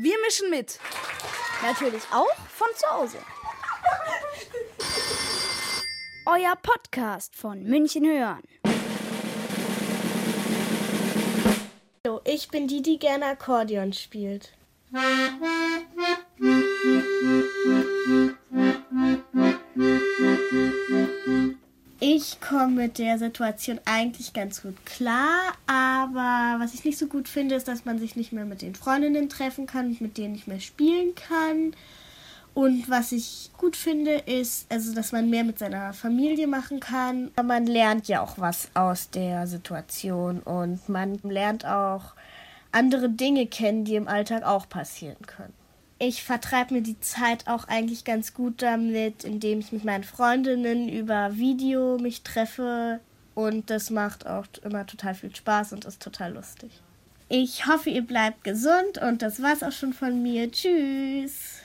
Wir mischen mit. Natürlich auch von zu Hause. Euer Podcast von München hören. Hallo, ich bin die, die gerne Akkordeon spielt. Ich komme mit der Situation eigentlich ganz gut klar, aber was ich nicht so gut finde, ist, dass man sich nicht mehr mit den Freundinnen treffen kann und mit denen nicht mehr spielen kann. Und was ich gut finde, ist, also, dass man mehr mit seiner Familie machen kann. Man lernt ja auch was aus der Situation und man lernt auch andere Dinge kennen, die im Alltag auch passieren können. Ich vertreibe mir die Zeit auch eigentlich ganz gut damit, indem ich mit meinen Freundinnen über Video mich treffe und das macht auch immer total viel Spaß und ist total lustig. Ich hoffe, ihr bleibt gesund und das war's auch schon von mir. Tschüss.